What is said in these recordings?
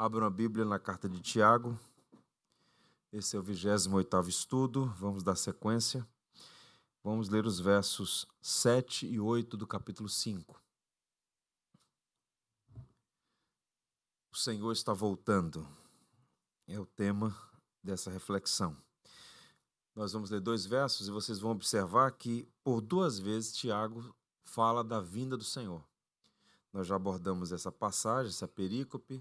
Abram a Bíblia na carta de Tiago. Esse é o 28 estudo. Vamos dar sequência. Vamos ler os versos 7 e 8 do capítulo 5. O Senhor está voltando. É o tema dessa reflexão. Nós vamos ler dois versos e vocês vão observar que por duas vezes Tiago fala da vinda do Senhor. Nós já abordamos essa passagem, essa perícope,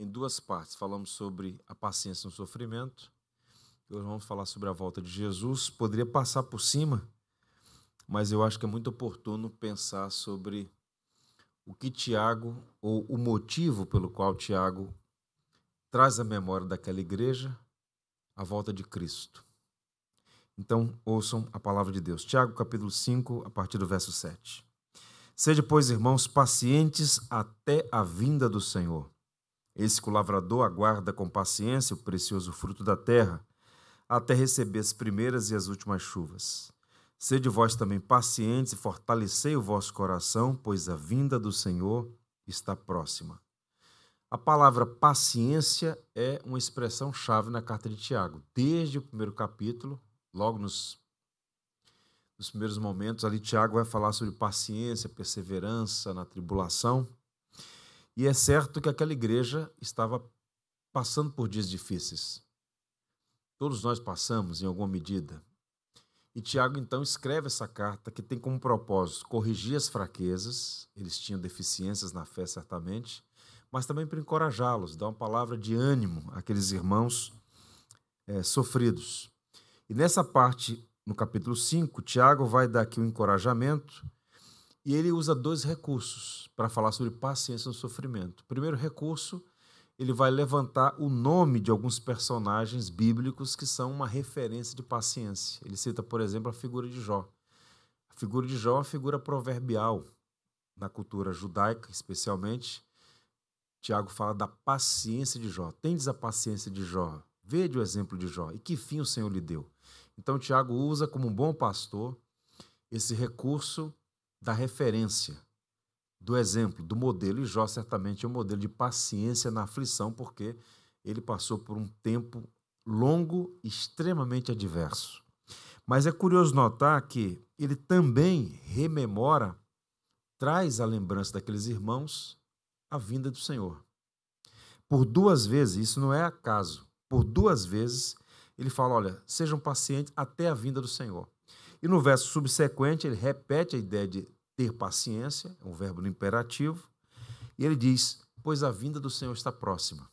em duas partes. Falamos sobre a paciência no sofrimento. Hoje vamos falar sobre a volta de Jesus. Poderia passar por cima, mas eu acho que é muito oportuno pensar sobre o que Tiago, ou o motivo pelo qual Tiago traz a memória daquela igreja a volta de Cristo. Então, ouçam a palavra de Deus. Tiago, capítulo 5, a partir do verso 7. Sede, pois, irmãos, pacientes até a vinda do Senhor. Eis que o lavrador aguarda com paciência o precioso fruto da terra, até receber as primeiras e as últimas chuvas. Sede vós também pacientes e fortalecei o vosso coração, pois a vinda do Senhor está próxima. A palavra paciência é uma expressão chave na carta de Tiago. Desde o primeiro capítulo, logo nos, nos primeiros momentos, ali Tiago vai falar sobre paciência, perseverança na tribulação. E é certo que aquela igreja estava passando por dias difíceis. Todos nós passamos em alguma medida. E Tiago então escreve essa carta que tem como propósito corrigir as fraquezas, eles tinham deficiências na fé certamente, mas também para encorajá-los, dar uma palavra de ânimo àqueles irmãos é, sofridos. E nessa parte, no capítulo 5, Tiago vai dar aqui um encorajamento e ele usa dois recursos para falar sobre paciência no sofrimento. O primeiro recurso, ele vai levantar o nome de alguns personagens bíblicos que são uma referência de paciência. Ele cita, por exemplo, a figura de Jó. A figura de Jó é uma figura proverbial na cultura judaica, especialmente. Tiago fala da paciência de Jó. Tendes a paciência de Jó. Vede o exemplo de Jó. E que fim o Senhor lhe deu? Então, Tiago usa, como um bom pastor, esse recurso da referência, do exemplo, do modelo. E Jó certamente é um modelo de paciência na aflição, porque ele passou por um tempo longo, extremamente adverso. Mas é curioso notar que ele também rememora, traz a lembrança daqueles irmãos a vinda do Senhor. Por duas vezes, isso não é acaso, por duas vezes ele fala: olha, sejam pacientes até a vinda do Senhor. E no verso subsequente, ele repete a ideia de ter paciência, é um verbo no imperativo, e ele diz: Pois a vinda do Senhor está próxima.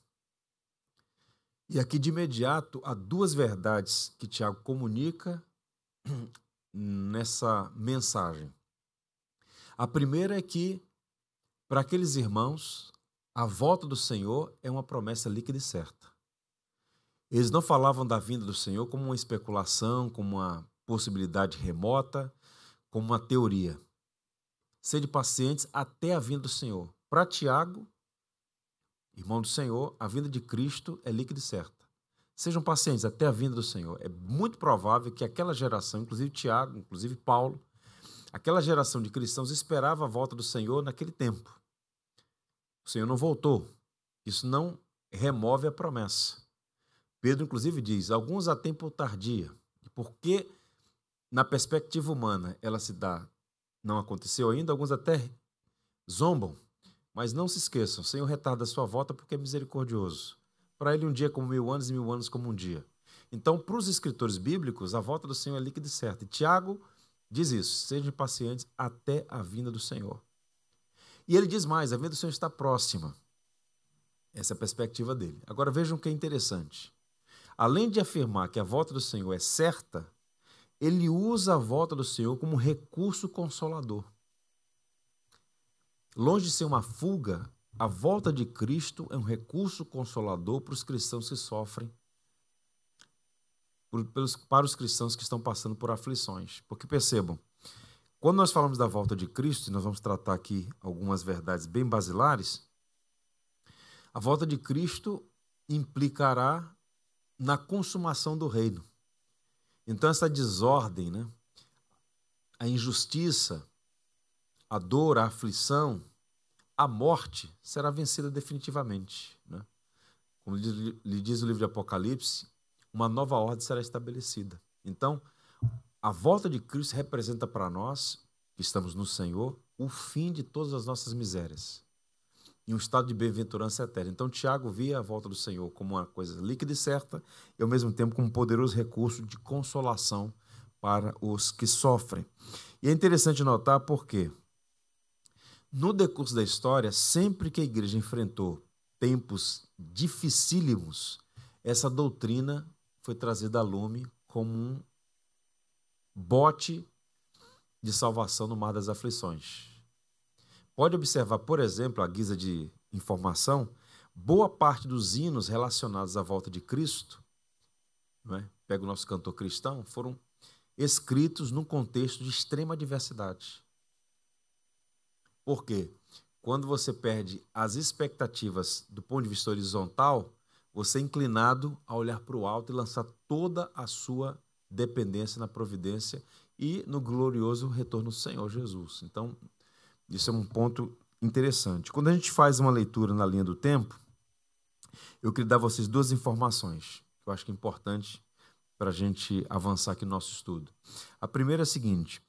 E aqui de imediato há duas verdades que Tiago comunica nessa mensagem. A primeira é que, para aqueles irmãos, a volta do Senhor é uma promessa líquida e certa. Eles não falavam da vinda do Senhor como uma especulação, como uma possibilidade remota, como uma teoria. Sede pacientes até a vinda do Senhor. Para Tiago, irmão do Senhor, a vinda de Cristo é líquida e certa. Sejam pacientes até a vinda do Senhor. É muito provável que aquela geração, inclusive Tiago, inclusive Paulo, aquela geração de cristãos esperava a volta do Senhor naquele tempo. O Senhor não voltou. Isso não remove a promessa. Pedro, inclusive, diz: alguns a tempo tardia. Porque, na perspectiva humana, ela se dá, não aconteceu ainda, alguns até zombam. Mas não se esqueçam: Senhor retarda a sua volta porque é misericordioso. Para ele, um dia como mil anos e mil anos como um dia. Então, para os escritores bíblicos, a volta do Senhor é líquida e certa. E Tiago diz isso: sejam pacientes até a vinda do Senhor. E ele diz mais: a vinda do Senhor está próxima. Essa é a perspectiva dele. Agora vejam que é interessante além de afirmar que a volta do Senhor é certa, ele usa a volta do Senhor como recurso consolador. Longe de ser uma fuga, a volta de Cristo é um recurso consolador para os cristãos que sofrem, para os cristãos que estão passando por aflições. Porque percebam, quando nós falamos da volta de Cristo, e nós vamos tratar aqui algumas verdades bem basilares, a volta de Cristo implicará na consumação do reino. Então, essa desordem, né? a injustiça, a dor, a aflição, a morte será vencida definitivamente. Né? como lhe diz o livro de Apocalipse, uma nova ordem será estabelecida. Então, a volta de Cristo representa para nós, que estamos no Senhor, o fim de todas as nossas misérias e um estado de bem-aventurança eterna. Então, Tiago via a volta do Senhor como uma coisa líquida e certa e, ao mesmo tempo, como um poderoso recurso de consolação para os que sofrem. E é interessante notar porque, no decurso da história, sempre que a igreja enfrentou tempos dificílimos, essa doutrina foi trazida a lume como um bote de salvação no mar das aflições. Pode observar, por exemplo, a guisa de informação, boa parte dos hinos relacionados à volta de Cristo, é? pega o nosso cantor cristão, foram escritos num contexto de extrema diversidade. Por quê? Quando você perde as expectativas do ponto de vista horizontal, você é inclinado a olhar para o alto e lançar toda a sua dependência na providência e no glorioso retorno do Senhor Jesus. Então, isso é um ponto interessante. Quando a gente faz uma leitura na linha do tempo, eu queria dar a vocês duas informações que eu acho que é importante para a gente avançar aqui no nosso estudo. A primeira é a seguinte: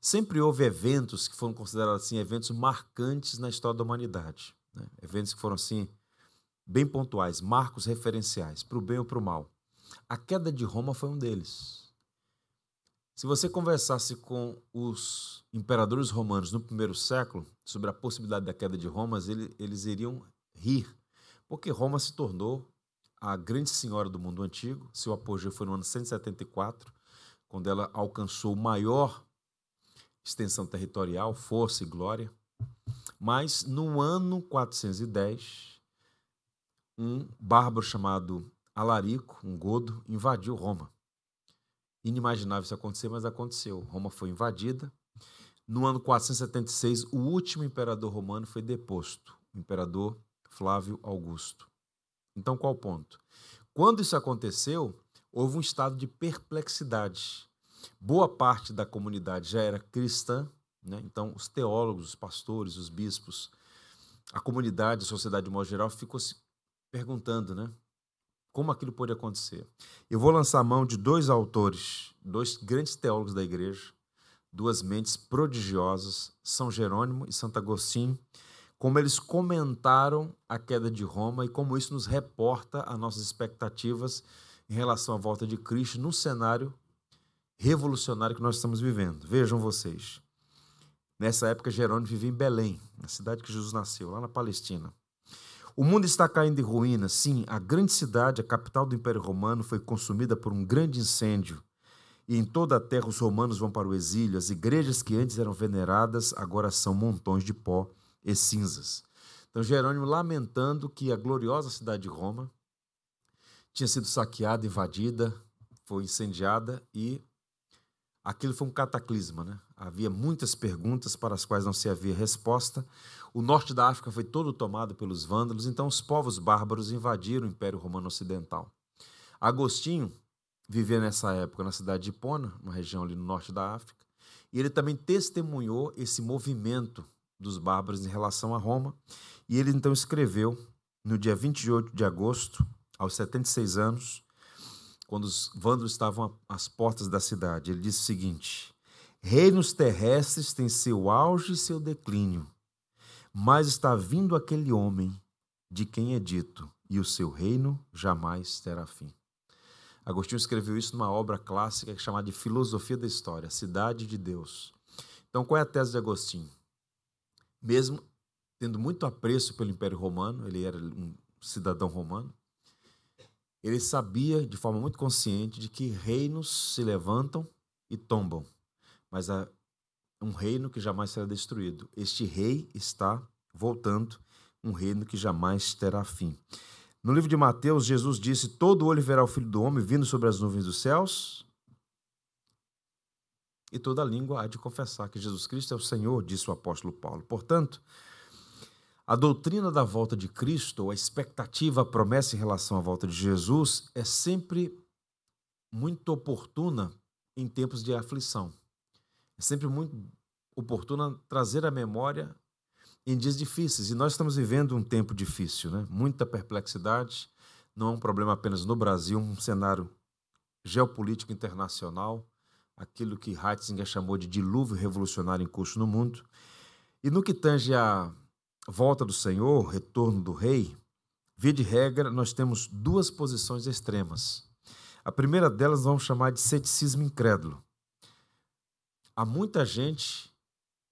sempre houve eventos que foram considerados assim eventos marcantes na história da humanidade, né? eventos que foram assim bem pontuais, marcos referenciais para o bem ou para o mal. A queda de Roma foi um deles. Se você conversasse com os imperadores romanos no primeiro século sobre a possibilidade da queda de Roma, eles iriam rir, porque Roma se tornou a grande senhora do mundo antigo. Seu apogeu foi no ano 174, quando ela alcançou maior extensão territorial, força e glória. Mas no ano 410, um bárbaro chamado Alarico, um godo, invadiu Roma inimaginável isso acontecer, mas aconteceu. Roma foi invadida. No ano 476, o último imperador romano foi deposto, o imperador Flávio Augusto. Então, qual o ponto? Quando isso aconteceu, houve um estado de perplexidade. Boa parte da comunidade já era cristã, né? então os teólogos, os pastores, os bispos, a comunidade, a sociedade de modo geral ficou se perguntando, né? Como aquilo pode acontecer. Eu vou lançar a mão de dois autores, dois grandes teólogos da igreja, duas mentes prodigiosas, São Jerônimo e Santo Agostinho, como eles comentaram a queda de Roma e como isso nos reporta as nossas expectativas em relação à volta de Cristo no cenário revolucionário que nós estamos vivendo. Vejam vocês. Nessa época, Jerônimo vivia em Belém, na cidade que Jesus nasceu, lá na Palestina. O mundo está caindo em ruínas. Sim, a grande cidade, a capital do Império Romano, foi consumida por um grande incêndio. E em toda a terra os romanos vão para o exílio. As igrejas que antes eram veneradas agora são montões de pó e cinzas. Então, Jerônimo lamentando que a gloriosa cidade de Roma tinha sido saqueada, invadida, foi incendiada e aquilo foi um cataclisma. Né? Havia muitas perguntas para as quais não se havia resposta. O norte da África foi todo tomado pelos vândalos, então os povos bárbaros invadiram o Império Romano Ocidental. Agostinho vivia nessa época na cidade de Hipona, uma região ali no norte da África, e ele também testemunhou esse movimento dos bárbaros em relação a Roma, e ele então escreveu no dia 28 de agosto, aos 76 anos, quando os vândalos estavam às portas da cidade, ele disse o seguinte: Reinos terrestres têm seu auge e seu declínio, mas está vindo aquele homem de quem é dito, e o seu reino jamais terá fim. Agostinho escreveu isso numa obra clássica chamada de Filosofia da História, Cidade de Deus. Então, qual é a tese de Agostinho? Mesmo tendo muito apreço pelo Império Romano, ele era um cidadão romano, ele sabia de forma muito consciente de que reinos se levantam e tombam, mas a um reino que jamais será destruído. Este rei está voltando, um reino que jamais terá fim. No livro de Mateus, Jesus disse: Todo olho verá o Filho do Homem vindo sobre as nuvens dos céus, e toda língua há de confessar que Jesus Cristo é o Senhor, disse o apóstolo Paulo. Portanto, a doutrina da volta de Cristo, a expectativa, a promessa em relação à volta de Jesus, é sempre muito oportuna em tempos de aflição. É sempre muito oportuna trazer à memória em dias difíceis. E nós estamos vivendo um tempo difícil, né? muita perplexidade, não é um problema apenas no Brasil, um cenário geopolítico internacional, aquilo que Ratzinger chamou de dilúvio revolucionário em curso no mundo. E no que tange a volta do Senhor, retorno do rei, via de regra, nós temos duas posições extremas. A primeira delas vamos chamar de ceticismo incrédulo. Há muita gente,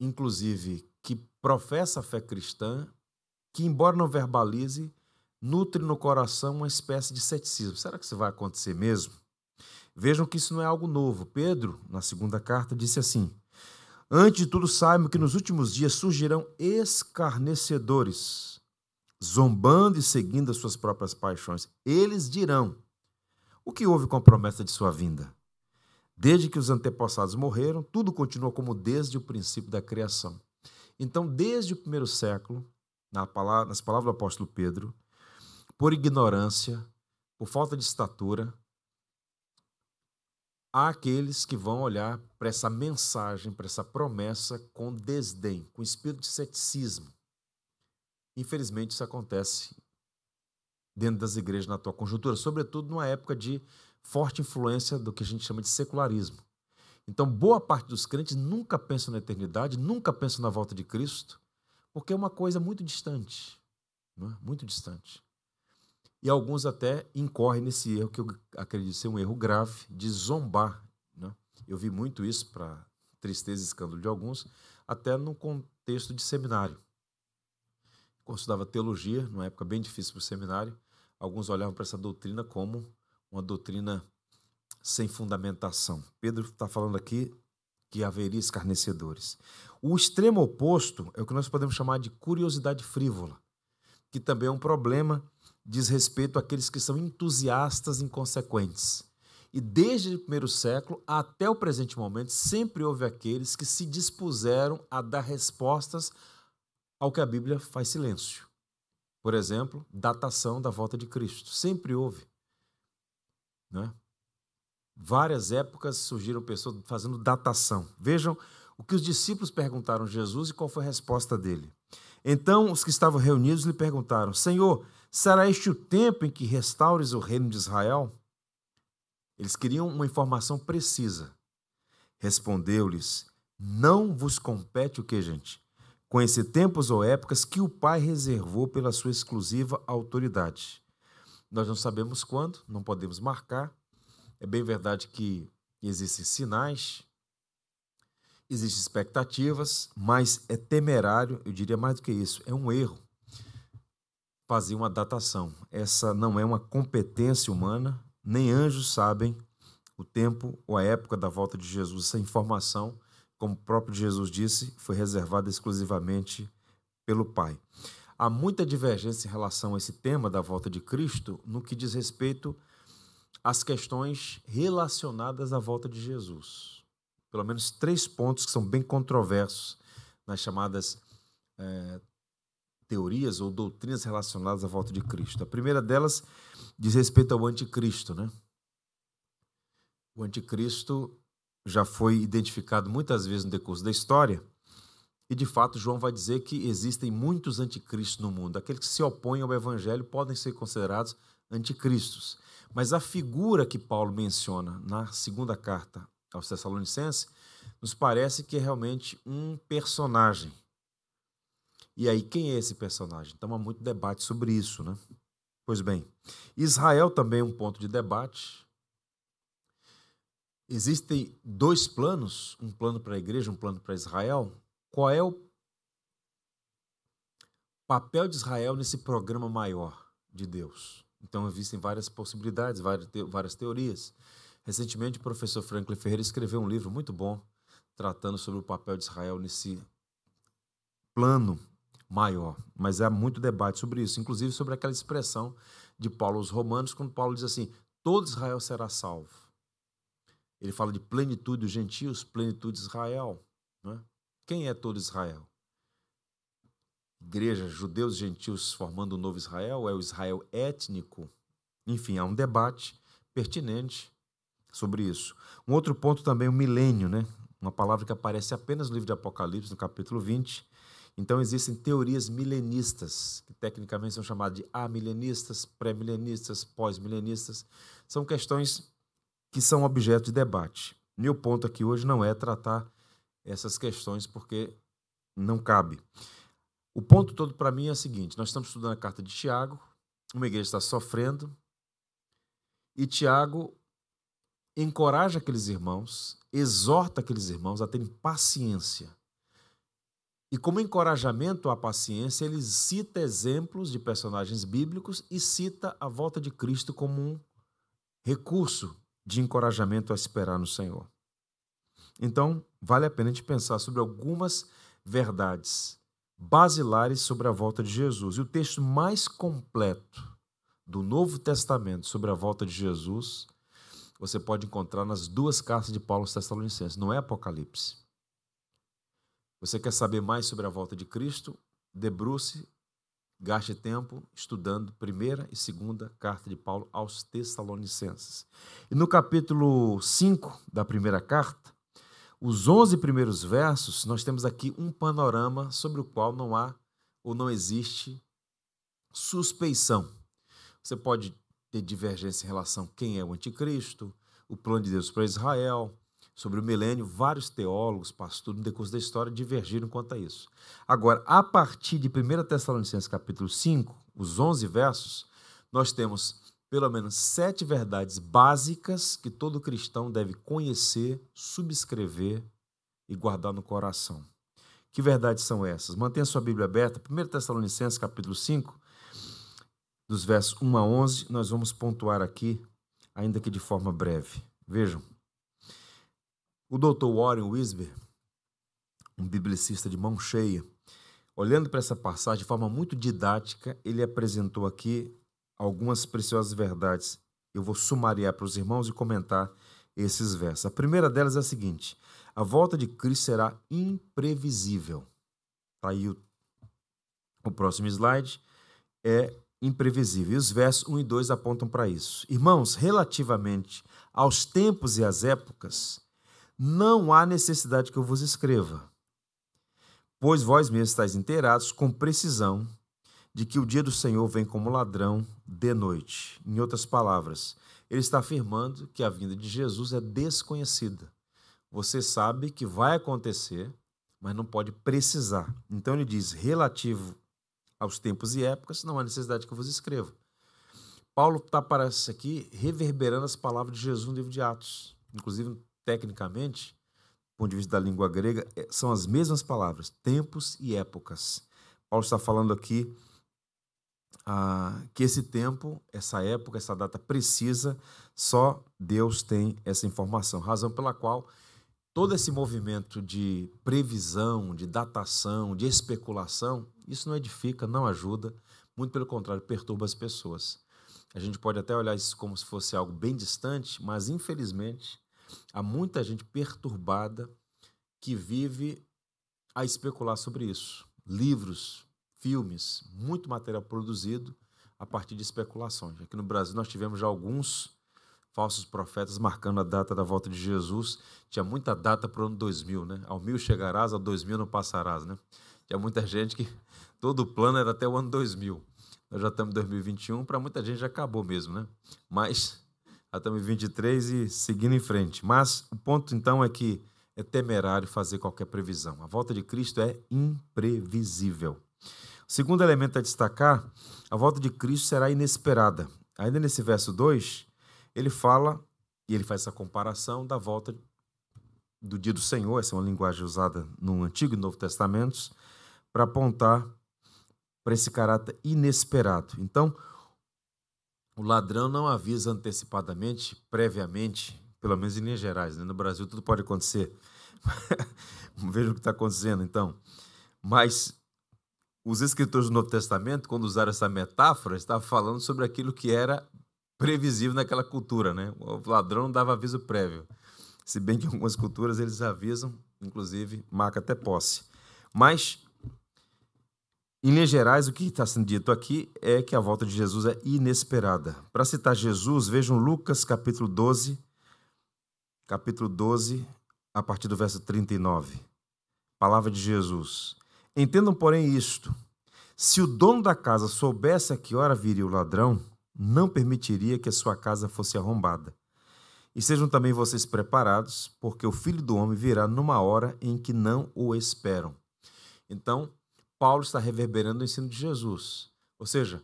inclusive, que professa a fé cristã, que, embora não verbalize, nutre no coração uma espécie de ceticismo. Será que isso vai acontecer mesmo? Vejam que isso não é algo novo. Pedro, na segunda carta, disse assim: Antes de tudo, saibam que nos últimos dias surgirão escarnecedores, zombando e seguindo as suas próprias paixões. Eles dirão: O que houve com a promessa de sua vinda? Desde que os antepassados morreram, tudo continua como desde o princípio da criação. Então, desde o primeiro século, nas palavras do apóstolo Pedro, por ignorância, por falta de estatura, há aqueles que vão olhar para essa mensagem, para essa promessa com desdém, com espírito de ceticismo. Infelizmente, isso acontece dentro das igrejas na atual conjuntura, sobretudo numa época de forte influência do que a gente chama de secularismo. Então, boa parte dos crentes nunca pensam na eternidade, nunca pensam na volta de Cristo, porque é uma coisa muito distante, é? muito distante. E alguns até incorrem nesse erro, que eu acredito ser um erro grave, de zombar. Né? Eu vi muito isso, para tristeza e escândalo de alguns, até no contexto de seminário. Quando estudava teologia, numa época bem difícil para o seminário, alguns olhavam para essa doutrina como uma doutrina sem fundamentação. Pedro está falando aqui que haveria escarnecedores. O extremo oposto é o que nós podemos chamar de curiosidade frívola, que também é um problema diz respeito àqueles que são entusiastas inconsequentes. E desde o primeiro século até o presente momento, sempre houve aqueles que se dispuseram a dar respostas ao que a Bíblia faz silêncio. Por exemplo, datação da volta de Cristo. Sempre houve. Né? Várias épocas surgiram pessoas fazendo datação. Vejam o que os discípulos perguntaram a Jesus e qual foi a resposta dele. Então os que estavam reunidos lhe perguntaram: Senhor, Será este o tempo em que restaures o reino de Israel? Eles queriam uma informação precisa. Respondeu-lhes: Não vos compete o que, gente? Conhecer tempos ou épocas que o Pai reservou pela sua exclusiva autoridade. Nós não sabemos quando, não podemos marcar. É bem verdade que existem sinais, existem expectativas, mas é temerário, eu diria mais do que isso, é um erro fazer uma datação. Essa não é uma competência humana, nem anjos sabem o tempo ou a época da volta de Jesus. Essa informação, como o próprio Jesus disse, foi reservada exclusivamente pelo Pai. Há muita divergência em relação a esse tema da volta de Cristo no que diz respeito às questões relacionadas à volta de Jesus. Pelo menos três pontos que são bem controversos nas chamadas é, teorias ou doutrinas relacionadas à volta de Cristo. A primeira delas diz respeito ao anticristo, né? O anticristo já foi identificado muitas vezes no decurso da história, e de fato João vai dizer que existem muitos anticristos no mundo. Aqueles que se opõem ao evangelho podem ser considerados anticristos. Mas a figura que Paulo menciona na segunda carta aos Tessalonicenses nos parece que é realmente um personagem e aí, quem é esse personagem? Então há muito debate sobre isso, né? Pois bem, Israel também é um ponto de debate. Existem dois planos, um plano para a igreja, um plano para Israel. Qual é o papel de Israel nesse programa maior de Deus? Então existem várias possibilidades, várias teorias. Recentemente, o professor Franklin Ferreira escreveu um livro muito bom tratando sobre o papel de Israel nesse plano maior. Mas há muito debate sobre isso, inclusive sobre aquela expressão de Paulo aos Romanos, quando Paulo diz assim: todo Israel será salvo. Ele fala de plenitude dos gentios, plenitude de Israel. Né? Quem é todo Israel? Igreja, judeus gentios formando o um novo Israel? É o Israel étnico? Enfim, há um debate pertinente sobre isso. Um outro ponto também, o milênio, né? uma palavra que aparece apenas no livro de Apocalipse, no capítulo 20, Então existem teorias milenistas, que tecnicamente são chamadas de amilenistas, pré-milenistas, pós-milenistas. São questões que são objeto de debate. Meu ponto aqui hoje não é tratar essas questões porque não cabe. O ponto todo para mim é o seguinte: nós estamos estudando a carta de Tiago, uma igreja está sofrendo, e Tiago encoraja aqueles irmãos, exorta aqueles irmãos a terem paciência e como encorajamento à paciência, ele cita exemplos de personagens bíblicos e cita a volta de Cristo como um recurso de encorajamento a esperar no Senhor. Então, vale a pena a gente pensar sobre algumas verdades basilares sobre a volta de Jesus. E o texto mais completo do Novo Testamento sobre a volta de Jesus, você pode encontrar nas duas cartas de Paulo aos Tessalonicenses, não é Apocalipse. Você quer saber mais sobre a volta de Cristo? Debruce, gaste tempo estudando primeira e segunda carta de Paulo aos Tessalonicenses. E no capítulo 5 da primeira carta, os 11 primeiros versos, nós temos aqui um panorama sobre o qual não há ou não existe suspeição. Você pode ter divergência em relação a quem é o anticristo, o plano de Deus para Israel, sobre o milênio, vários teólogos, pastores, no decurso da história, divergiram quanto a isso. Agora, a partir de 1 Tessalonicenses capítulo 5, os 11 versos, nós temos pelo menos sete verdades básicas que todo cristão deve conhecer, subscrever e guardar no coração. Que verdades são essas? Mantenha sua Bíblia aberta. 1 Tessalonicenses capítulo 5, dos versos 1 a 11, nós vamos pontuar aqui, ainda que de forma breve. Vejam. O Dr. Warren Wisber, um biblicista de mão cheia, olhando para essa passagem de forma muito didática, ele apresentou aqui algumas preciosas verdades. Eu vou sumariar para os irmãos e comentar esses versos. A primeira delas é a seguinte: a volta de Cristo será imprevisível. Está aí o, o próximo slide. É imprevisível. E os versos 1 e 2 apontam para isso. Irmãos, relativamente aos tempos e às épocas, não há necessidade que eu vos escreva, pois vós mesmos estáis inteirados com precisão de que o dia do Senhor vem como ladrão de noite. Em outras palavras, ele está afirmando que a vinda de Jesus é desconhecida. Você sabe que vai acontecer, mas não pode precisar. Então ele diz, relativo aos tempos e épocas, não há necessidade que eu vos escreva. Paulo está, parece aqui, reverberando as palavras de Jesus no livro de Atos. Inclusive, tecnicamente, do ponto de vista da língua grega, é, são as mesmas palavras, tempos e épocas. Paulo está falando aqui ah, que esse tempo, essa época, essa data precisa, só Deus tem essa informação. Razão pela qual todo esse movimento de previsão, de datação, de especulação, isso não edifica, não ajuda, muito pelo contrário, perturba as pessoas. A gente pode até olhar isso como se fosse algo bem distante, mas infelizmente Há muita gente perturbada que vive a especular sobre isso. Livros, filmes, muito material produzido a partir de especulações. Aqui no Brasil nós tivemos já alguns falsos profetas marcando a data da volta de Jesus. Tinha muita data para o ano 2000, né? Ao mil chegarás, ao 2000 não passarás, né? Tinha muita gente que todo o plano era até o ano 2000. Nós já estamos em 2021, para muita gente já acabou mesmo, né? Mas até 2023 e seguindo em frente. Mas o ponto então é que é temerário fazer qualquer previsão. A volta de Cristo é imprevisível. Segundo elemento a destacar, a volta de Cristo será inesperada. Ainda nesse verso 2, ele fala, e ele faz essa comparação da volta do dia do Senhor, essa é uma linguagem usada no Antigo e Novo Testamentos, para apontar para esse caráter inesperado. Então, o ladrão não avisa antecipadamente, previamente, pelo menos em linhas gerais. Né? No Brasil tudo pode acontecer. Veja o que está acontecendo, então. Mas os escritores do Novo Testamento, quando usaram essa metáfora, estavam falando sobre aquilo que era previsível naquela cultura. Né? O ladrão dava aviso prévio. Se bem que em algumas culturas eles avisam, inclusive marca até posse. Mas em linhas gerais, o que está sendo dito aqui é que a volta de Jesus é inesperada. Para citar Jesus, vejam Lucas capítulo 12, capítulo 12, a partir do verso 39. Palavra de Jesus. Entendam, porém, isto: se o dono da casa soubesse a que hora viria o ladrão, não permitiria que a sua casa fosse arrombada. E sejam também vocês preparados, porque o filho do homem virá numa hora em que não o esperam. Então, Paulo está reverberando o ensino de Jesus. Ou seja,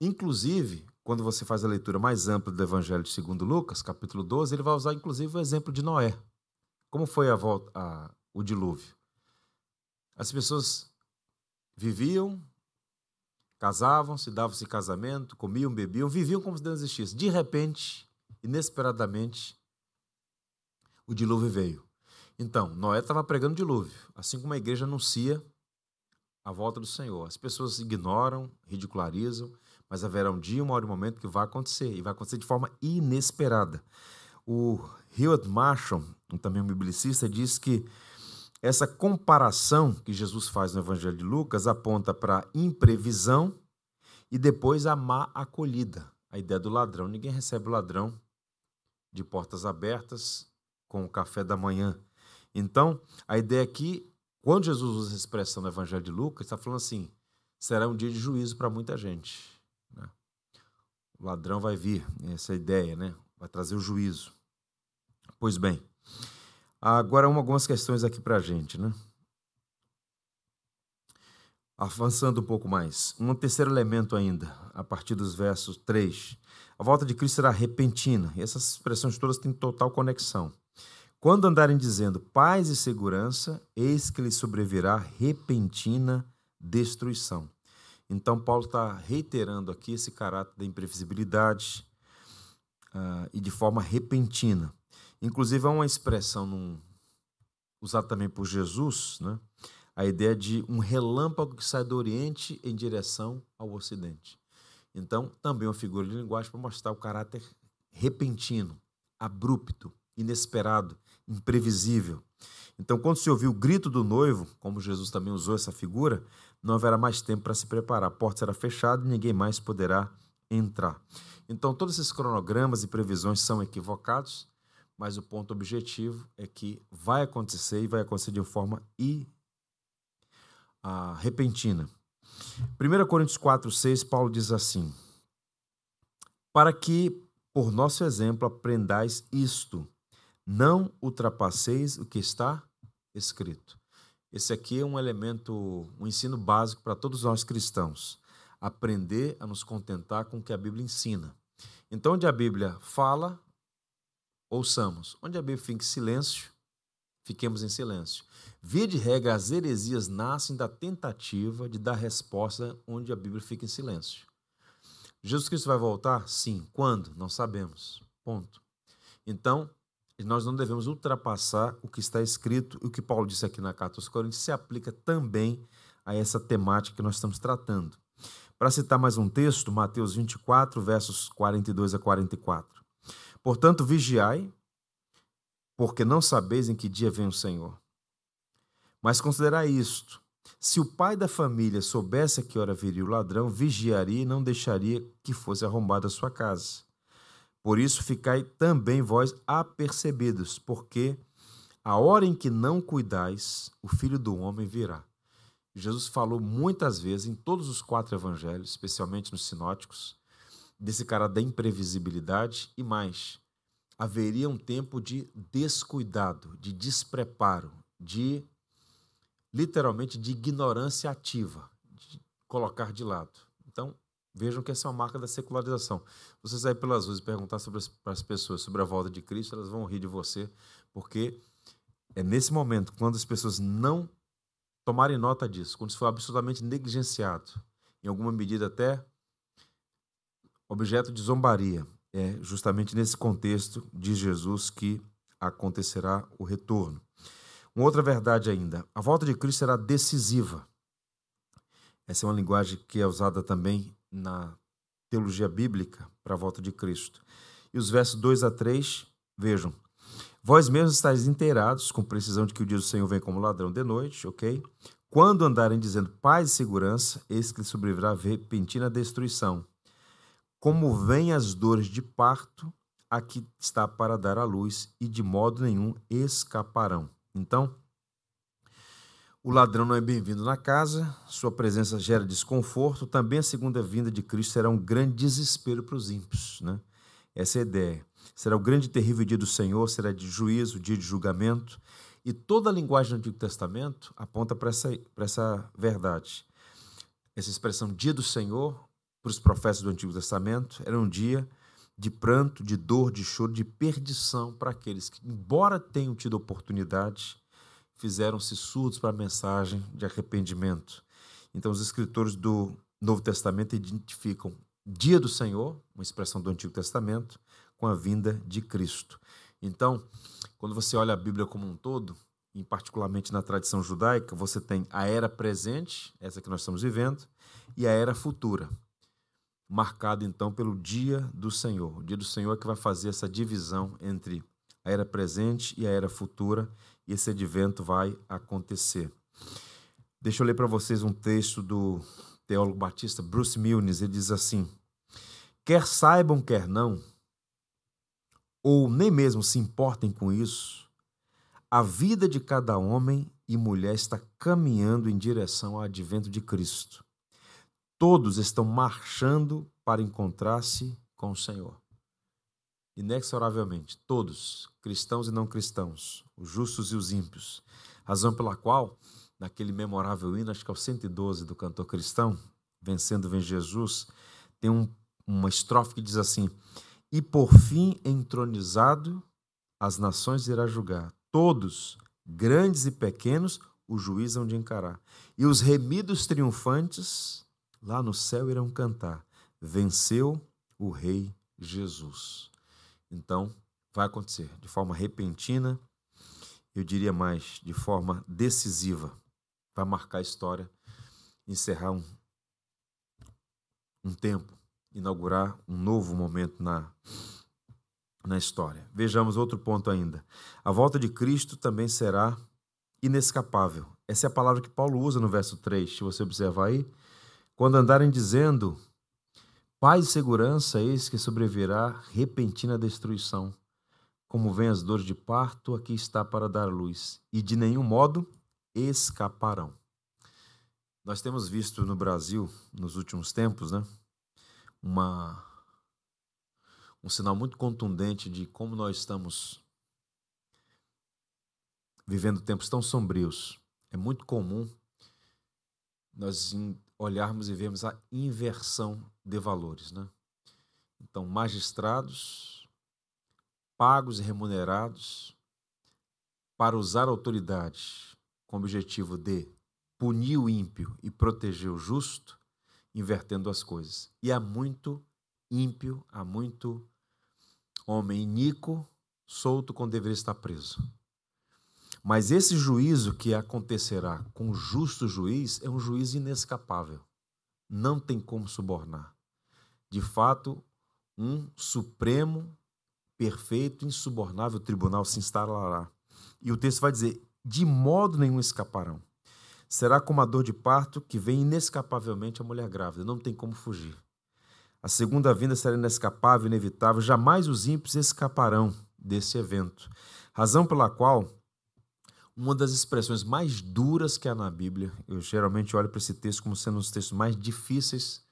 inclusive, quando você faz a leitura mais ampla do Evangelho segundo Lucas, capítulo 12, ele vai usar inclusive o exemplo de Noé. Como foi a volta, a, o dilúvio? As pessoas viviam, casavam-se, davam-se casamento, comiam, bebiam, viviam como se Deus existisse. De repente, inesperadamente, o dilúvio veio. Então, Noé estava pregando dilúvio, assim como a igreja anuncia a volta do Senhor. As pessoas ignoram, ridicularizam, mas haverá um dia, uma hora e um momento que vai acontecer, e vai acontecer de forma inesperada. O Heward Marshall, também um biblicista, diz que essa comparação que Jesus faz no Evangelho de Lucas aponta para a imprevisão e depois a má acolhida. A ideia do ladrão. Ninguém recebe o ladrão de portas abertas com o café da manhã. Então, a ideia aqui, quando Jesus usa essa expressão no Evangelho de Lucas, está falando assim: será um dia de juízo para muita gente. Né? O ladrão vai vir, essa é ideia, né? vai trazer o juízo. Pois bem, agora algumas questões aqui para a gente. Né? Avançando um pouco mais, um terceiro elemento ainda, a partir dos versos 3. A volta de Cristo será repentina. E essas expressões todas têm total conexão. Quando andarem dizendo paz e segurança, eis que lhes sobrevirá repentina destruição. Então, Paulo está reiterando aqui esse caráter da imprevisibilidade uh, e de forma repentina. Inclusive, há uma expressão num, usada também por Jesus, né? a ideia de um relâmpago que sai do Oriente em direção ao Ocidente. Então, também uma figura de linguagem para mostrar o caráter repentino, abrupto, inesperado, imprevisível. Então, quando se ouvir o grito do noivo, como Jesus também usou essa figura, não haverá mais tempo para se preparar. A porta será fechada e ninguém mais poderá entrar. Então, todos esses cronogramas e previsões são equivocados, mas o ponto objetivo é que vai acontecer e vai acontecer de forma i, ah, repentina. 1 Coríntios 4, 6, Paulo diz assim: Para que, por nosso exemplo, aprendais isto não ultrapasseis o que está escrito. Esse aqui é um elemento, um ensino básico para todos nós cristãos. Aprender a nos contentar com o que a Bíblia ensina. Então, onde a Bíblia fala, ouçamos. Onde a Bíblia fica em silêncio, fiquemos em silêncio. Via de regra, as heresias nascem da tentativa de dar resposta onde a Bíblia fica em silêncio. Jesus Cristo vai voltar? Sim. Quando? Não sabemos. Ponto. Então, nós não devemos ultrapassar o que está escrito e o que Paulo disse aqui na carta aos Coríntios se aplica também a essa temática que nós estamos tratando. Para citar mais um texto, Mateus 24, versos 42 a 44. Portanto, vigiai, porque não sabeis em que dia vem o Senhor. Mas considerai isto: se o pai da família soubesse a que hora viria o ladrão, vigiaria e não deixaria que fosse arrombada a sua casa. Por isso, ficai também vós apercebidos, porque a hora em que não cuidais, o filho do homem virá. Jesus falou muitas vezes em todos os quatro evangelhos, especialmente nos sinóticos, desse cara da imprevisibilidade e mais. Haveria um tempo de descuidado, de despreparo, de literalmente de ignorância ativa, de colocar de lado. Então, Vejam que essa é uma marca da secularização. Você sair pelas ruas e perguntar sobre as, para as pessoas sobre a volta de Cristo, elas vão rir de você, porque é nesse momento, quando as pessoas não tomarem nota disso, quando isso for absolutamente negligenciado, em alguma medida até objeto de zombaria, é justamente nesse contexto de Jesus que acontecerá o retorno. Uma outra verdade ainda: a volta de Cristo será decisiva. Essa é uma linguagem que é usada também na teologia bíblica para a volta de Cristo. E os versos 2 a 3, vejam. Vós mesmos estáis inteirados com precisão de que o dia do Senhor vem como ladrão de noite, ok? Quando andarem dizendo paz e segurança, eis que sobrevirá repentina destruição. Como vêm as dores de parto, aqui está para dar à luz, e de modo nenhum escaparão. Então, O ladrão não é bem-vindo na casa, sua presença gera desconforto. Também a segunda vinda de Cristo será um grande desespero para os ímpios. Né? Essa é a ideia. Será o grande e terrível dia do Senhor, será de juízo, dia de julgamento. E toda a linguagem do Antigo Testamento aponta para essa, para essa verdade. Essa expressão dia do Senhor, para os profetas do Antigo Testamento, era um dia de pranto, de dor, de choro, de perdição para aqueles que, embora tenham tido oportunidade, fizeram-se surdos para a mensagem de arrependimento. Então, os escritores do Novo Testamento identificam dia do Senhor, uma expressão do Antigo Testamento, com a vinda de Cristo. Então, quando você olha a Bíblia como um todo, em particularmente na tradição judaica, você tem a era presente, essa que nós estamos vivendo, e a era futura, marcada então pelo dia do Senhor. O dia do Senhor é que vai fazer essa divisão entre a era presente e a era futura, e esse advento vai acontecer. Deixa eu ler para vocês um texto do teólogo batista Bruce Milnes. Ele diz assim: Quer saibam, quer não, ou nem mesmo se importem com isso, a vida de cada homem e mulher está caminhando em direção ao advento de Cristo. Todos estão marchando para encontrar-se com o Senhor inexoravelmente, todos, cristãos e não cristãos, os justos e os ímpios. Razão pela qual, naquele memorável hino, acho que é o 112 do cantor cristão, Vencendo Vem Jesus, tem um, uma estrofe que diz assim: E por fim entronizado, as nações irá julgar, todos, grandes e pequenos, o juiz hão de encarar. E os remidos triunfantes, lá no céu irão cantar: Venceu o Rei Jesus. Então, vai acontecer de forma repentina, eu diria mais, de forma decisiva. Vai marcar a história, encerrar um, um tempo, inaugurar um novo momento na, na história. Vejamos outro ponto ainda. A volta de Cristo também será inescapável. Essa é a palavra que Paulo usa no verso 3, se você observar aí. Quando andarem dizendo Paz e segurança, eis que sobrevirá repentina destruição. Como vem as dores de parto, aqui está para dar luz, e de nenhum modo escaparão. Nós temos visto no Brasil, nos últimos tempos, né, uma, um sinal muito contundente de como nós estamos vivendo tempos tão sombrios. É muito comum nós olharmos e vermos a inversão de valores. Né? Então, magistrados pagos e remunerados para usar autoridade com o objetivo de punir o ímpio e proteger o justo, invertendo as coisas. E há muito ímpio, há muito homem iníquo solto quando deveria estar preso. Mas esse juízo que acontecerá com o justo juiz é um juízo inescapável. Não tem como subornar. De fato, um supremo, perfeito, insubornável tribunal se instalará. E o texto vai dizer: de modo nenhum escaparão. Será como a dor de parto que vem inescapavelmente a mulher grávida, não tem como fugir. A segunda vinda será inescapável, inevitável, jamais os ímpios escaparão desse evento. Razão pela qual uma das expressões mais duras que há na Bíblia. Eu geralmente olho para esse texto como sendo um dos textos mais difíceis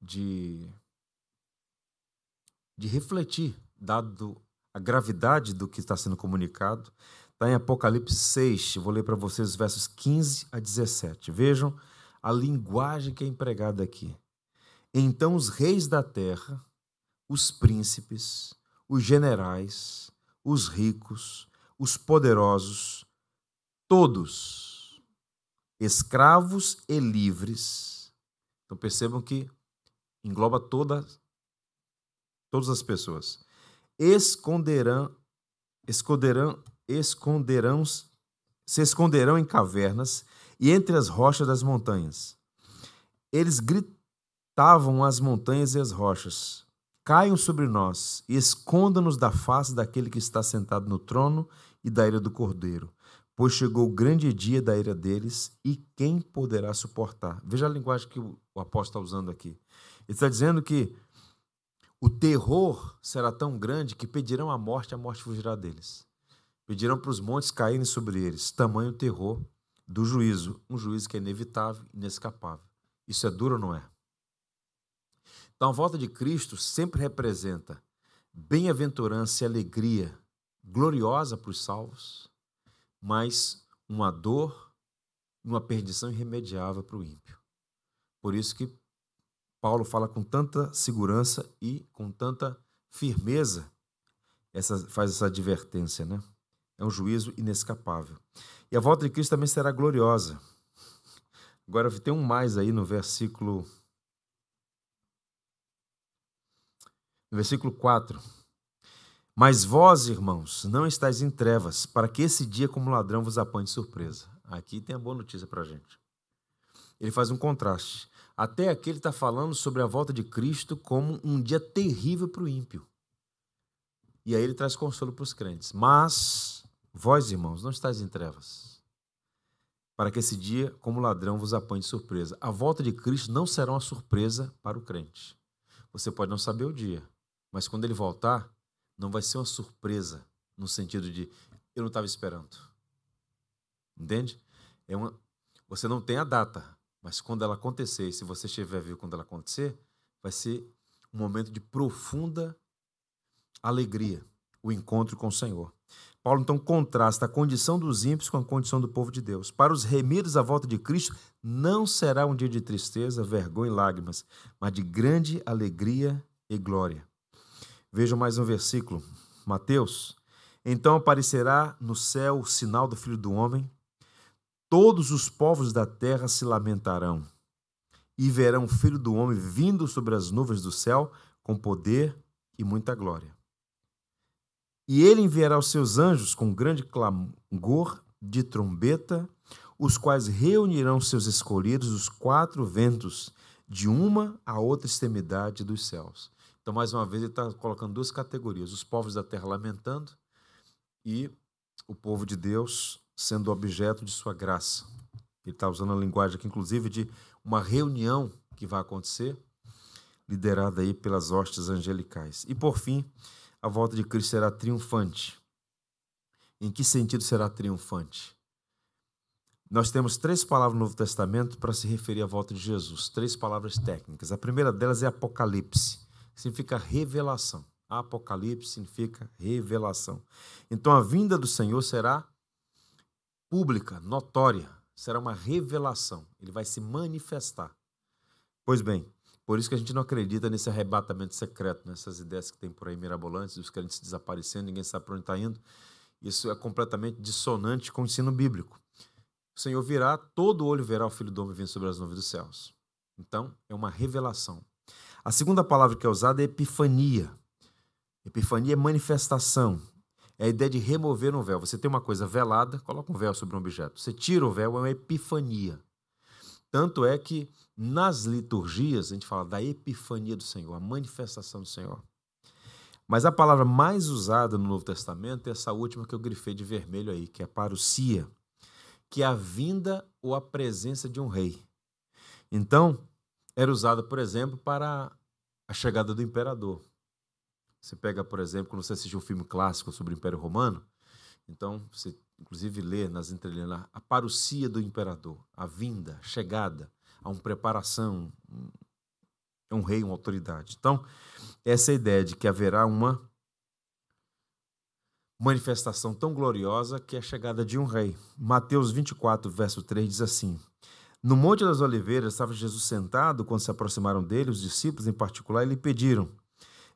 de, de refletir, dado a gravidade do que está sendo comunicado. Está em Apocalipse 6, eu vou ler para vocês os versos 15 a 17. Vejam a linguagem que é empregada aqui. Então os reis da terra, os príncipes, os generais, os ricos, os poderosos, todos, escravos e livres. Então percebam que engloba todas todas as pessoas. Esconderão, esconderão, esconderão, se esconderão em cavernas e entre as rochas das montanhas. Eles gritavam às montanhas e às rochas: Caiam sobre nós e esconda-nos da face daquele que está sentado no trono e da ira do cordeiro, pois chegou o grande dia da ira deles, e quem poderá suportar? Veja a linguagem que o apóstolo está usando aqui. Ele está dizendo que o terror será tão grande que pedirão a morte, a morte fugirá deles. Pedirão para os montes caírem sobre eles. Tamanho terror do juízo, um juízo que é inevitável, inescapável. Isso é duro ou não é? Então a volta de Cristo sempre representa bem-aventurança e alegria gloriosa para os salvos, mas uma dor, uma perdição irremediável para o ímpio. Por isso que Paulo fala com tanta segurança e com tanta firmeza, essa, faz essa advertência, né? É um juízo inescapável. E a volta de Cristo também será gloriosa. Agora tem um mais aí no versículo no versículo 4. Mas vós, irmãos, não estáis em trevas, para que esse dia como ladrão vos apanhe de surpresa. Aqui tem a boa notícia para a gente. Ele faz um contraste. Até aqui ele está falando sobre a volta de Cristo como um dia terrível para o ímpio. E aí ele traz consolo para os crentes. Mas vós, irmãos, não estáis em trevas, para que esse dia, como ladrão, vos apanhe de surpresa. A volta de Cristo não será uma surpresa para o crente. Você pode não saber o dia, mas quando ele voltar, não vai ser uma surpresa no sentido de eu não estava esperando. Entende? É uma, você não tem a data, mas quando ela acontecer, e se você estiver vivo quando ela acontecer, vai ser um momento de profunda alegria, o encontro com o Senhor. Paulo então contrasta a condição dos ímpios com a condição do povo de Deus. Para os remidos à volta de Cristo, não será um dia de tristeza, vergonha e lágrimas, mas de grande alegria e glória. Vejam mais um versículo, Mateus. Então aparecerá no céu o sinal do Filho do Homem, todos os povos da terra se lamentarão e verão o Filho do Homem vindo sobre as nuvens do céu com poder e muita glória. E ele enviará os seus anjos com grande clamor de trombeta, os quais reunirão seus escolhidos dos quatro ventos, de uma a outra extremidade dos céus. Então, mais uma vez, ele está colocando duas categorias: os povos da terra lamentando e o povo de Deus sendo objeto de sua graça. Ele está usando a linguagem aqui, inclusive, de uma reunião que vai acontecer, liderada aí pelas hostes angelicais. E por fim, a volta de Cristo será triunfante. Em que sentido será triunfante? Nós temos três palavras no Novo Testamento para se referir à volta de Jesus, três palavras técnicas. A primeira delas é Apocalipse significa revelação. Apocalipse significa revelação. Então a vinda do Senhor será pública, notória, será uma revelação. Ele vai se manifestar. Pois bem, por isso que a gente não acredita nesse arrebatamento secreto, nessas ideias que tem por aí mirabolantes, os crentes desaparecendo, ninguém sabe para onde está indo. Isso é completamente dissonante com o ensino bíblico. O Senhor virá, todo olho verá o Filho do Homem vindo sobre as nuvens dos céus. Então, é uma revelação. A segunda palavra que é usada é epifania. Epifania é manifestação. É a ideia de remover um véu. Você tem uma coisa velada, coloca um véu sobre um objeto. Você tira o véu, é uma epifania. Tanto é que nas liturgias a gente fala da epifania do Senhor, a manifestação do Senhor. Mas a palavra mais usada no Novo Testamento é essa última que eu grifei de vermelho aí, que é parousia, que é a vinda ou a presença de um rei. Então, era usada, por exemplo, para a chegada do imperador. Você pega, por exemplo, quando você assiste um filme clássico sobre o Império Romano, então você inclusive lê nas entrelinhas a parucia do imperador, a vinda, a chegada, a uma preparação, um, um rei, uma autoridade. Então, essa é ideia de que haverá uma manifestação tão gloriosa que é a chegada de um rei. Mateus 24, verso 3 diz assim: no Monte das Oliveiras estava Jesus sentado quando se aproximaram dele, os discípulos em particular, e lhe pediram: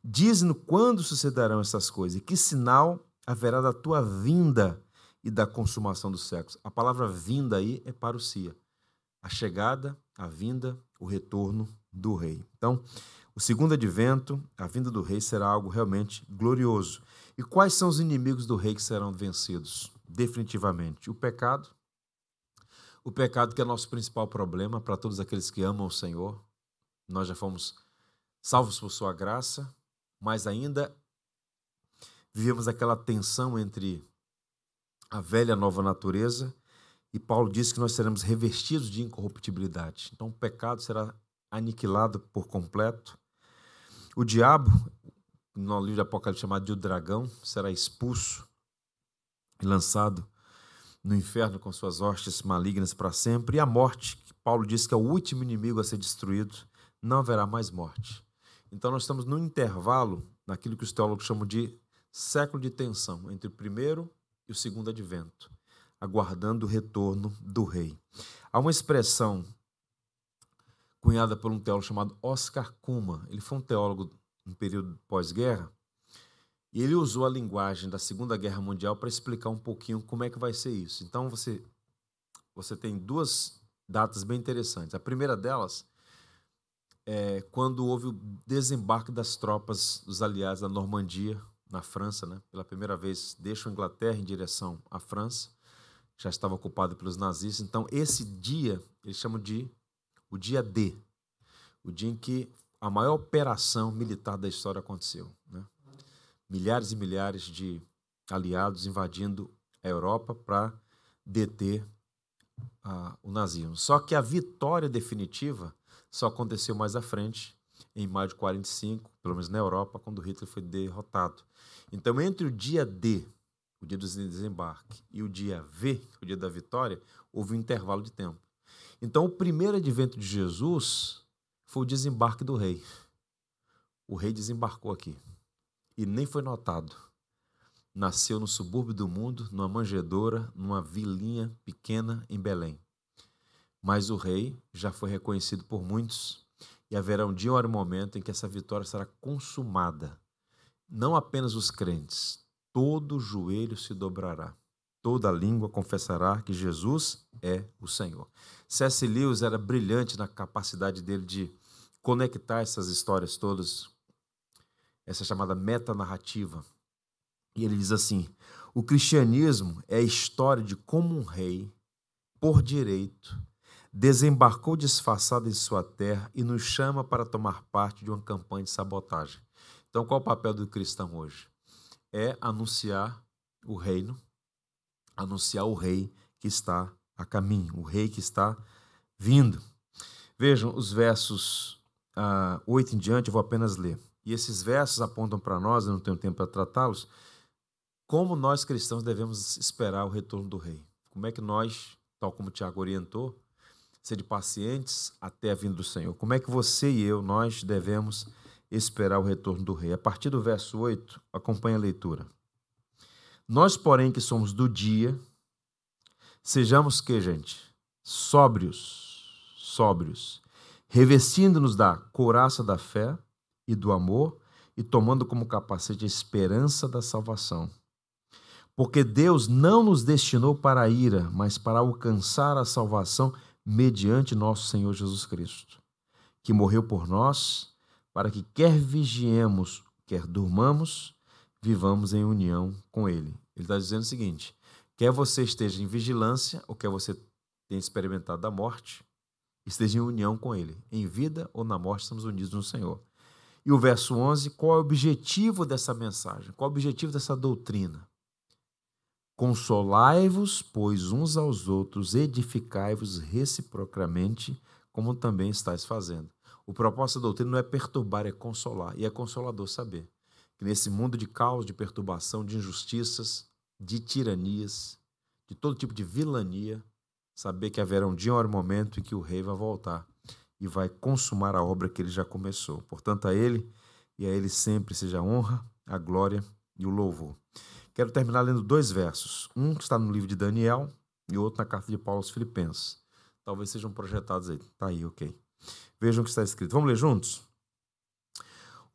Diz-nos quando sucederão essas coisas e que sinal haverá da tua vinda e da consumação dos séculos. A palavra vinda aí é parousia. A chegada, a vinda, o retorno do rei. Então, o segundo advento, a vinda do rei será algo realmente glorioso. E quais são os inimigos do rei que serão vencidos? Definitivamente, o pecado, o pecado que é nosso principal problema para todos aqueles que amam o Senhor. Nós já fomos salvos por sua graça, mas ainda vivemos aquela tensão entre a velha e a nova natureza, e Paulo diz que nós seremos revestidos de incorruptibilidade. Então o pecado será aniquilado por completo. O diabo, no livro de Apocalipse chamado de o dragão, será expulso e lançado no inferno com suas hostes malignas para sempre, e a morte, que Paulo diz que é o último inimigo a ser destruído, não haverá mais morte. Então nós estamos num intervalo naquilo que os teólogos chamam de século de tensão entre o primeiro e o segundo advento, aguardando o retorno do rei. Há uma expressão cunhada por um teólogo chamado Oscar Kuma. Ele foi um teólogo no período pós-guerra e ele usou a linguagem da Segunda Guerra Mundial para explicar um pouquinho como é que vai ser isso. Então você você tem duas datas bem interessantes. A primeira delas é quando houve o desembarque das tropas dos aliados da Normandia na França, né? Pela primeira vez deixam a Inglaterra em direção à França, já estava ocupada pelos nazistas. Então esse dia eles chamam de o dia D, o dia em que a maior operação militar da história aconteceu. Né? Milhares e milhares de aliados invadindo a Europa para deter uh, o nazismo. Só que a vitória definitiva só aconteceu mais à frente, em maio de 45, pelo menos na Europa, quando Hitler foi derrotado. Então, entre o dia D, o dia do desembarque, e o dia V, o dia da vitória, houve um intervalo de tempo. Então, o primeiro advento de Jesus foi o desembarque do rei. O rei desembarcou aqui e nem foi notado. Nasceu no subúrbio do mundo, numa manjedoura, numa vilinha pequena em Belém. Mas o rei já foi reconhecido por muitos e haverá um dia um momento em que essa vitória será consumada. Não apenas os crentes, todo joelho se dobrará toda língua confessará que Jesus é o Senhor. C.S. Lewis era brilhante na capacidade dele de conectar essas histórias todas, essa chamada metanarrativa. E ele diz assim: o cristianismo é a história de como um rei, por direito, desembarcou disfarçado em sua terra e nos chama para tomar parte de uma campanha de sabotagem. Então, qual é o papel do cristão hoje? É anunciar o reino, anunciar o rei que está a caminho, o rei que está vindo. Vejam os versos ah, 8 em diante, eu vou apenas ler. E esses versos apontam para nós, eu não tenho tempo para tratá-los, como nós cristãos devemos esperar o retorno do rei. Como é que nós, tal como o Tiago orientou, ser pacientes até a vinda do Senhor. Como é que você e eu, nós devemos esperar o retorno do rei? A partir do verso 8, acompanhe a leitura. Nós, porém, que somos do dia, sejamos que, gente? Sóbrios, sóbrios, revestindo-nos da couraça da fé e do amor e tomando como capacete a esperança da salvação. Porque Deus não nos destinou para a ira, mas para alcançar a salvação mediante nosso Senhor Jesus Cristo, que morreu por nós, para que quer vigiemos, quer durmamos, vivamos em união com Ele. Ele está dizendo o seguinte: quer você esteja em vigilância, ou quer você tenha experimentado a morte, esteja em união com Ele. Em vida ou na morte, estamos unidos no Senhor. E o verso 11, qual é o objetivo dessa mensagem? Qual é o objetivo dessa doutrina? Consolai-vos, pois, uns aos outros, edificai-vos reciprocamente, como também estáis fazendo. O propósito da doutrina não é perturbar, é consolar. E é consolador saber que nesse mundo de caos, de perturbação, de injustiças, de tiranias, de todo tipo de vilania, saber que haverá um dia, um momento em que o rei vai voltar e vai consumar a obra que ele já começou. Portanto, a ele e a ele sempre seja a honra, a glória e o louvor. Quero terminar lendo dois versos. Um que está no livro de Daniel e outro na carta de Paulo aos Filipenses. Talvez sejam projetados aí. Tá aí, ok. Vejam o que está escrito. Vamos ler juntos?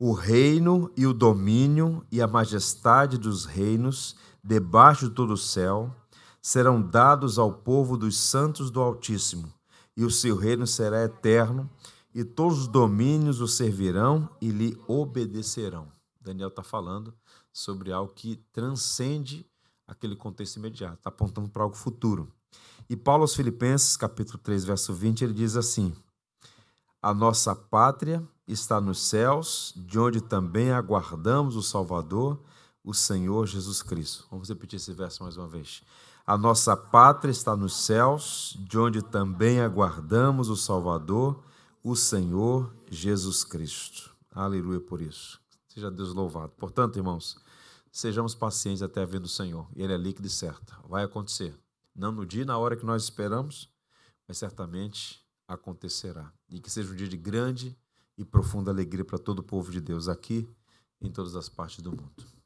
o reino e o domínio e a majestade dos reinos debaixo de todo o céu serão dados ao povo dos santos do Altíssimo, e o seu reino será eterno, e todos os domínios o servirão e lhe obedecerão. Daniel está falando sobre algo que transcende aquele contexto imediato, está apontando para algo futuro. E Paulo aos Filipenses, capítulo 3, verso 20, ele diz assim: A nossa pátria está nos céus, de onde também aguardamos o Salvador, o Senhor Jesus Cristo. Vamos repetir esse verso mais uma vez. A nossa pátria está nos céus, de onde também aguardamos o Salvador, o Senhor Jesus Cristo. Aleluia por isso. Seja Deus louvado. Portanto, irmãos, sejamos pacientes até a vinda do Senhor. E Ele é líquido e certo. Vai acontecer. Não no dia e na hora que nós esperamos, mas certamente acontecerá. E que seja um dia de grande e profunda alegria para todo o povo de Deus aqui em todas as partes do mundo.